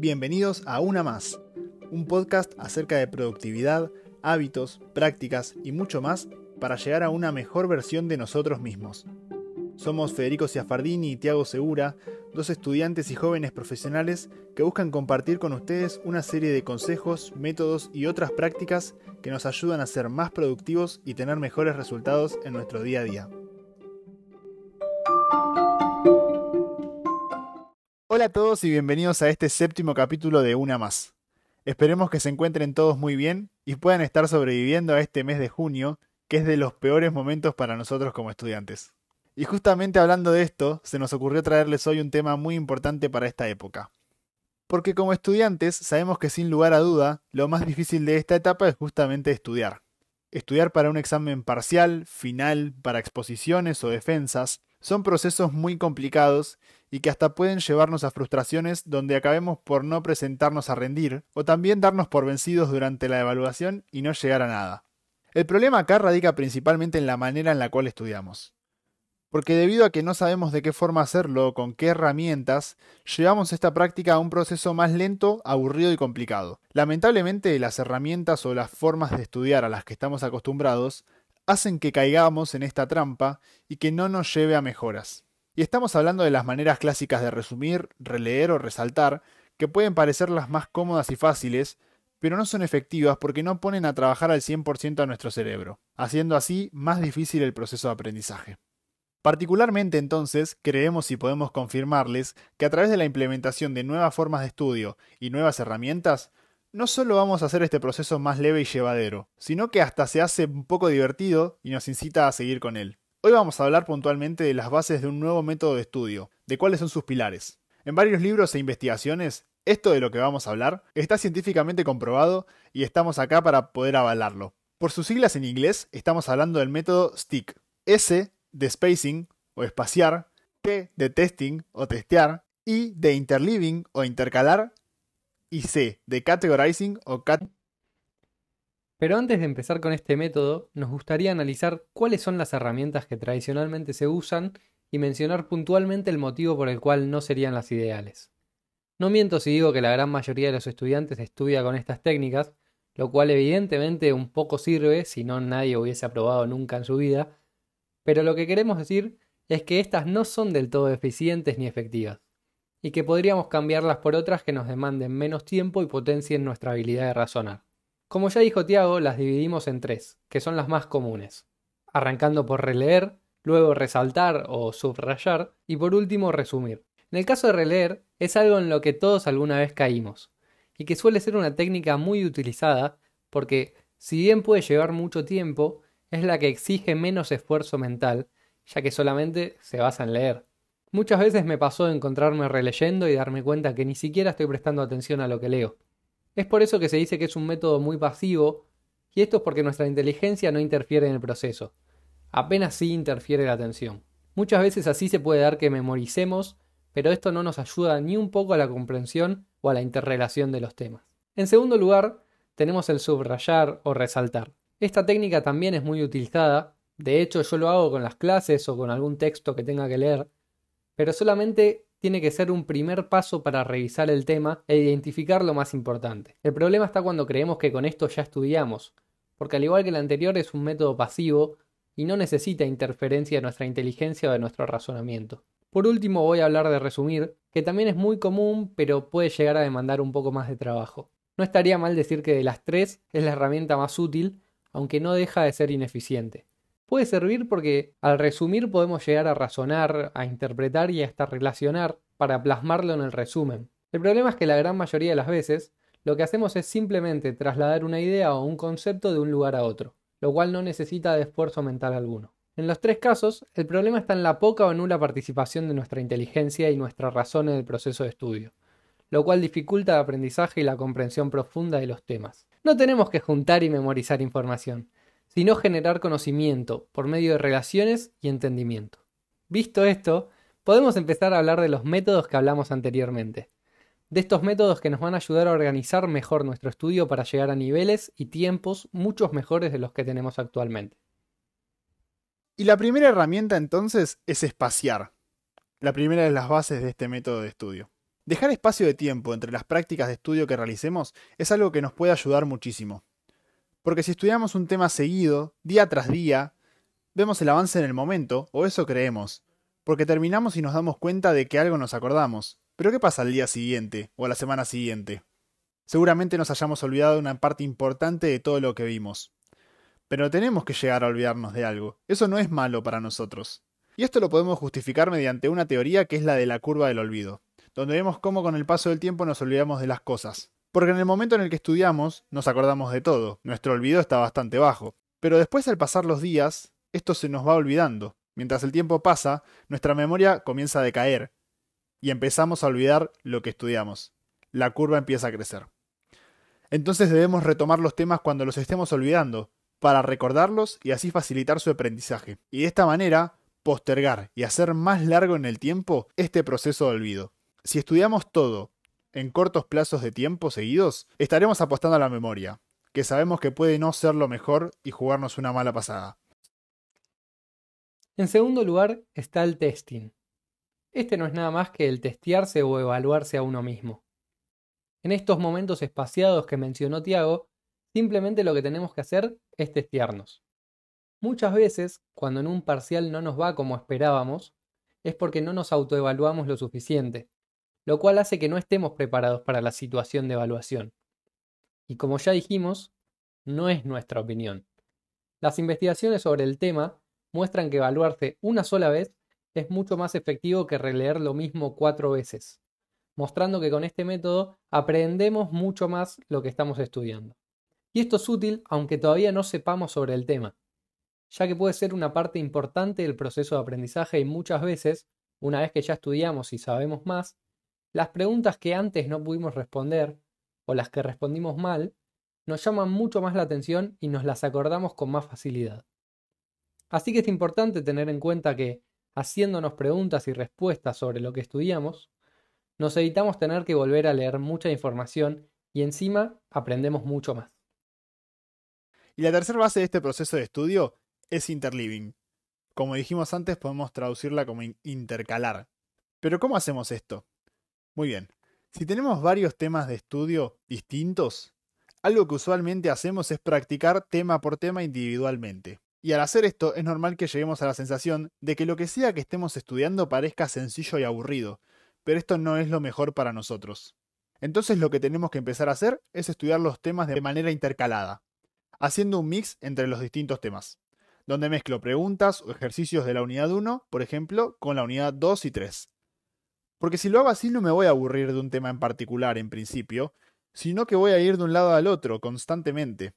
Bienvenidos a Una Más, un podcast acerca de productividad, hábitos, prácticas y mucho más para llegar a una mejor versión de nosotros mismos. Somos Federico Ciafardini y Tiago Segura, dos estudiantes y jóvenes profesionales que buscan compartir con ustedes una serie de consejos, métodos y otras prácticas que nos ayudan a ser más productivos y tener mejores resultados en nuestro día a día. Hola a todos y bienvenidos a este séptimo capítulo de Una Más. Esperemos que se encuentren todos muy bien y puedan estar sobreviviendo a este mes de junio, que es de los peores momentos para nosotros como estudiantes. Y justamente hablando de esto, se nos ocurrió traerles hoy un tema muy importante para esta época. Porque como estudiantes sabemos que sin lugar a duda, lo más difícil de esta etapa es justamente estudiar. Estudiar para un examen parcial, final, para exposiciones o defensas, son procesos muy complicados y que hasta pueden llevarnos a frustraciones donde acabemos por no presentarnos a rendir o también darnos por vencidos durante la evaluación y no llegar a nada. El problema acá radica principalmente en la manera en la cual estudiamos. Porque debido a que no sabemos de qué forma hacerlo o con qué herramientas, llevamos esta práctica a un proceso más lento, aburrido y complicado. Lamentablemente las herramientas o las formas de estudiar a las que estamos acostumbrados hacen que caigamos en esta trampa y que no nos lleve a mejoras. Y estamos hablando de las maneras clásicas de resumir, releer o resaltar, que pueden parecer las más cómodas y fáciles, pero no son efectivas porque no ponen a trabajar al 100% a nuestro cerebro, haciendo así más difícil el proceso de aprendizaje. Particularmente entonces, creemos y podemos confirmarles que a través de la implementación de nuevas formas de estudio y nuevas herramientas, no solo vamos a hacer este proceso más leve y llevadero, sino que hasta se hace un poco divertido y nos incita a seguir con él. Hoy vamos a hablar puntualmente de las bases de un nuevo método de estudio, de cuáles son sus pilares. En varios libros e investigaciones, esto de lo que vamos a hablar está científicamente comprobado y estamos acá para poder avalarlo. Por sus siglas en inglés, estamos hablando del método STIC. S de spacing o espaciar, T de testing o testear, I de interleaving o intercalar y C de categorizing o cat pero antes de empezar con este método, nos gustaría analizar cuáles son las herramientas que tradicionalmente se usan y mencionar puntualmente el motivo por el cual no serían las ideales. No miento si digo que la gran mayoría de los estudiantes estudia con estas técnicas, lo cual evidentemente un poco sirve, si no nadie hubiese aprobado nunca en su vida, pero lo que queremos decir es que estas no son del todo eficientes ni efectivas, y que podríamos cambiarlas por otras que nos demanden menos tiempo y potencien nuestra habilidad de razonar. Como ya dijo Tiago, las dividimos en tres, que son las más comunes. Arrancando por releer, luego resaltar o subrayar y por último resumir. En el caso de releer, es algo en lo que todos alguna vez caímos, y que suele ser una técnica muy utilizada porque, si bien puede llevar mucho tiempo, es la que exige menos esfuerzo mental, ya que solamente se basa en leer. Muchas veces me pasó encontrarme releyendo y darme cuenta que ni siquiera estoy prestando atención a lo que leo. Es por eso que se dice que es un método muy pasivo, y esto es porque nuestra inteligencia no interfiere en el proceso, apenas sí interfiere la atención. Muchas veces así se puede dar que memoricemos, pero esto no nos ayuda ni un poco a la comprensión o a la interrelación de los temas. En segundo lugar, tenemos el subrayar o resaltar. Esta técnica también es muy utilizada, de hecho yo lo hago con las clases o con algún texto que tenga que leer, pero solamente tiene que ser un primer paso para revisar el tema e identificar lo más importante. El problema está cuando creemos que con esto ya estudiamos, porque al igual que el anterior es un método pasivo y no necesita interferencia de nuestra inteligencia o de nuestro razonamiento. Por último voy a hablar de resumir, que también es muy común pero puede llegar a demandar un poco más de trabajo. No estaría mal decir que de las tres es la herramienta más útil, aunque no deja de ser ineficiente. Puede servir porque al resumir podemos llegar a razonar, a interpretar y hasta relacionar para plasmarlo en el resumen. El problema es que la gran mayoría de las veces lo que hacemos es simplemente trasladar una idea o un concepto de un lugar a otro, lo cual no necesita de esfuerzo mental alguno. En los tres casos, el problema está en la poca o nula participación de nuestra inteligencia y nuestra razón en el proceso de estudio, lo cual dificulta el aprendizaje y la comprensión profunda de los temas. No tenemos que juntar y memorizar información, sino generar conocimiento por medio de relaciones y entendimiento. Visto esto, podemos empezar a hablar de los métodos que hablamos anteriormente, de estos métodos que nos van a ayudar a organizar mejor nuestro estudio para llegar a niveles y tiempos muchos mejores de los que tenemos actualmente. Y la primera herramienta entonces es espaciar, la primera de las bases de este método de estudio. Dejar espacio de tiempo entre las prácticas de estudio que realicemos es algo que nos puede ayudar muchísimo. Porque si estudiamos un tema seguido, día tras día, vemos el avance en el momento, o eso creemos, porque terminamos y nos damos cuenta de que algo nos acordamos. Pero ¿qué pasa al día siguiente o a la semana siguiente? Seguramente nos hayamos olvidado de una parte importante de todo lo que vimos. Pero tenemos que llegar a olvidarnos de algo. Eso no es malo para nosotros. Y esto lo podemos justificar mediante una teoría que es la de la curva del olvido, donde vemos cómo con el paso del tiempo nos olvidamos de las cosas. Porque en el momento en el que estudiamos, nos acordamos de todo, nuestro olvido está bastante bajo. Pero después al pasar los días, esto se nos va olvidando. Mientras el tiempo pasa, nuestra memoria comienza a decaer y empezamos a olvidar lo que estudiamos. La curva empieza a crecer. Entonces debemos retomar los temas cuando los estemos olvidando, para recordarlos y así facilitar su aprendizaje. Y de esta manera, postergar y hacer más largo en el tiempo este proceso de olvido. Si estudiamos todo en cortos plazos de tiempo seguidos, estaremos apostando a la memoria, que sabemos que puede no ser lo mejor y jugarnos una mala pasada. En segundo lugar está el testing. Este no es nada más que el testearse o evaluarse a uno mismo. En estos momentos espaciados que mencionó Tiago, simplemente lo que tenemos que hacer es testearnos. Muchas veces, cuando en un parcial no nos va como esperábamos, es porque no nos autoevaluamos lo suficiente, lo cual hace que no estemos preparados para la situación de evaluación. Y como ya dijimos, no es nuestra opinión. Las investigaciones sobre el tema muestran que evaluarse una sola vez es mucho más efectivo que releer lo mismo cuatro veces mostrando que con este método aprendemos mucho más lo que estamos estudiando. Y esto es útil aunque todavía no sepamos sobre el tema, ya que puede ser una parte importante del proceso de aprendizaje y muchas veces, una vez que ya estudiamos y sabemos más, las preguntas que antes no pudimos responder o las que respondimos mal nos llaman mucho más la atención y nos las acordamos con más facilidad. Así que es importante tener en cuenta que, haciéndonos preguntas y respuestas sobre lo que estudiamos, nos evitamos tener que volver a leer mucha información y encima aprendemos mucho más. Y la tercera base de este proceso de estudio es interliving. Como dijimos antes, podemos traducirla como intercalar. Pero ¿cómo hacemos esto? Muy bien. Si tenemos varios temas de estudio distintos, algo que usualmente hacemos es practicar tema por tema individualmente. Y al hacer esto es normal que lleguemos a la sensación de que lo que sea que estemos estudiando parezca sencillo y aburrido, pero esto no es lo mejor para nosotros. Entonces lo que tenemos que empezar a hacer es estudiar los temas de manera intercalada, haciendo un mix entre los distintos temas, donde mezclo preguntas o ejercicios de la unidad 1, por ejemplo, con la unidad 2 y 3. Porque si lo hago así no me voy a aburrir de un tema en particular en principio, sino que voy a ir de un lado al otro constantemente.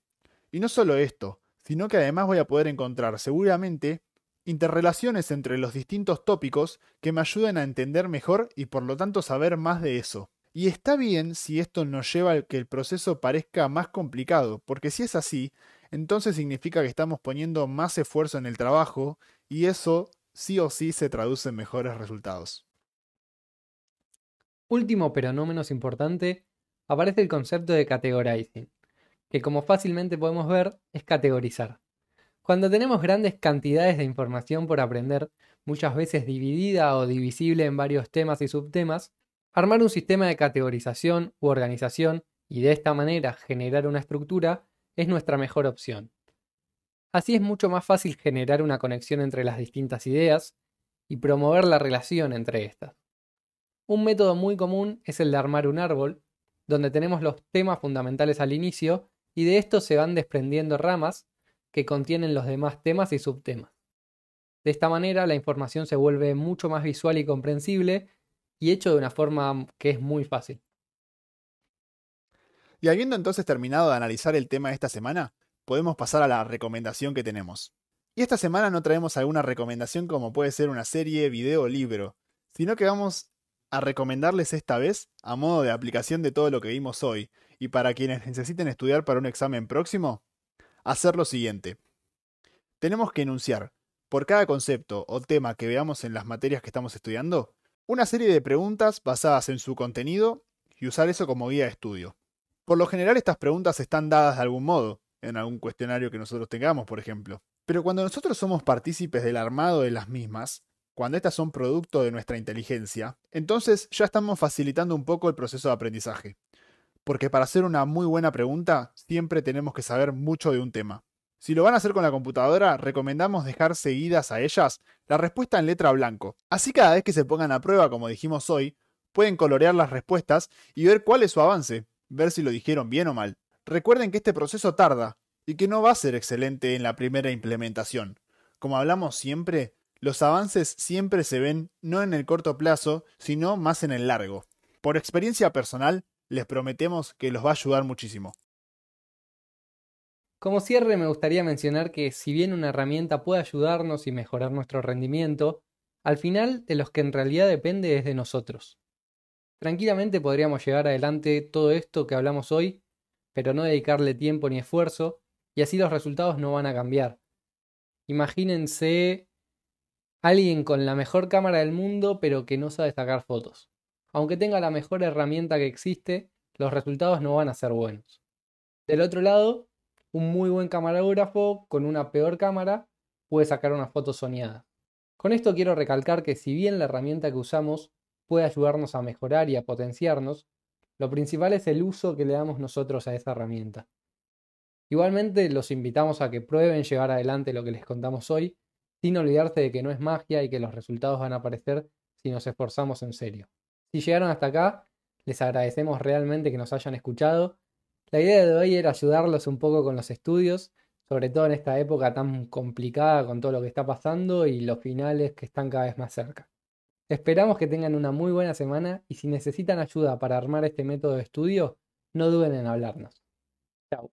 Y no solo esto, sino que además voy a poder encontrar seguramente interrelaciones entre los distintos tópicos que me ayuden a entender mejor y por lo tanto saber más de eso. Y está bien si esto nos lleva a que el proceso parezca más complicado, porque si es así, entonces significa que estamos poniendo más esfuerzo en el trabajo y eso sí o sí se traduce en mejores resultados. Último pero no menos importante, aparece el concepto de categorizing, que como fácilmente podemos ver es categorizar. Cuando tenemos grandes cantidades de información por aprender, muchas veces dividida o divisible en varios temas y subtemas, armar un sistema de categorización u organización y de esta manera generar una estructura es nuestra mejor opción. Así es mucho más fácil generar una conexión entre las distintas ideas y promover la relación entre estas. Un método muy común es el de armar un árbol, donde tenemos los temas fundamentales al inicio y de estos se van desprendiendo ramas que contienen los demás temas y subtemas. De esta manera la información se vuelve mucho más visual y comprensible y hecho de una forma que es muy fácil. Y habiendo entonces terminado de analizar el tema de esta semana, podemos pasar a la recomendación que tenemos. Y esta semana no traemos alguna recomendación como puede ser una serie, video o libro, sino que vamos a recomendarles esta vez, a modo de aplicación de todo lo que vimos hoy, y para quienes necesiten estudiar para un examen próximo, hacer lo siguiente. Tenemos que enunciar, por cada concepto o tema que veamos en las materias que estamos estudiando, una serie de preguntas basadas en su contenido y usar eso como guía de estudio. Por lo general estas preguntas están dadas de algún modo, en algún cuestionario que nosotros tengamos, por ejemplo. Pero cuando nosotros somos partícipes del armado de las mismas, cuando estas son producto de nuestra inteligencia, entonces ya estamos facilitando un poco el proceso de aprendizaje. Porque para hacer una muy buena pregunta, siempre tenemos que saber mucho de un tema. Si lo van a hacer con la computadora, recomendamos dejar seguidas a ellas la respuesta en letra blanco. Así cada vez que se pongan a prueba, como dijimos hoy, pueden colorear las respuestas y ver cuál es su avance, ver si lo dijeron bien o mal. Recuerden que este proceso tarda y que no va a ser excelente en la primera implementación. Como hablamos siempre, los avances siempre se ven no en el corto plazo, sino más en el largo. Por experiencia personal, les prometemos que los va a ayudar muchísimo. Como cierre me gustaría mencionar que si bien una herramienta puede ayudarnos y mejorar nuestro rendimiento, al final de los que en realidad depende es de nosotros. Tranquilamente podríamos llevar adelante todo esto que hablamos hoy, pero no dedicarle tiempo ni esfuerzo, y así los resultados no van a cambiar. Imagínense alguien con la mejor cámara del mundo, pero que no sabe sacar fotos. Aunque tenga la mejor herramienta que existe, los resultados no van a ser buenos. Del otro lado, un muy buen camarógrafo con una peor cámara puede sacar una foto soñada. Con esto quiero recalcar que si bien la herramienta que usamos puede ayudarnos a mejorar y a potenciarnos, lo principal es el uso que le damos nosotros a esa herramienta. Igualmente los invitamos a que prueben llevar adelante lo que les contamos hoy, sin olvidarse de que no es magia y que los resultados van a aparecer si nos esforzamos en serio. Si llegaron hasta acá, les agradecemos realmente que nos hayan escuchado la idea de hoy era ayudarlos un poco con los estudios, sobre todo en esta época tan complicada con todo lo que está pasando y los finales que están cada vez más cerca. Esperamos que tengan una muy buena semana y si necesitan ayuda para armar este método de estudio, no duden en hablarnos. Chao.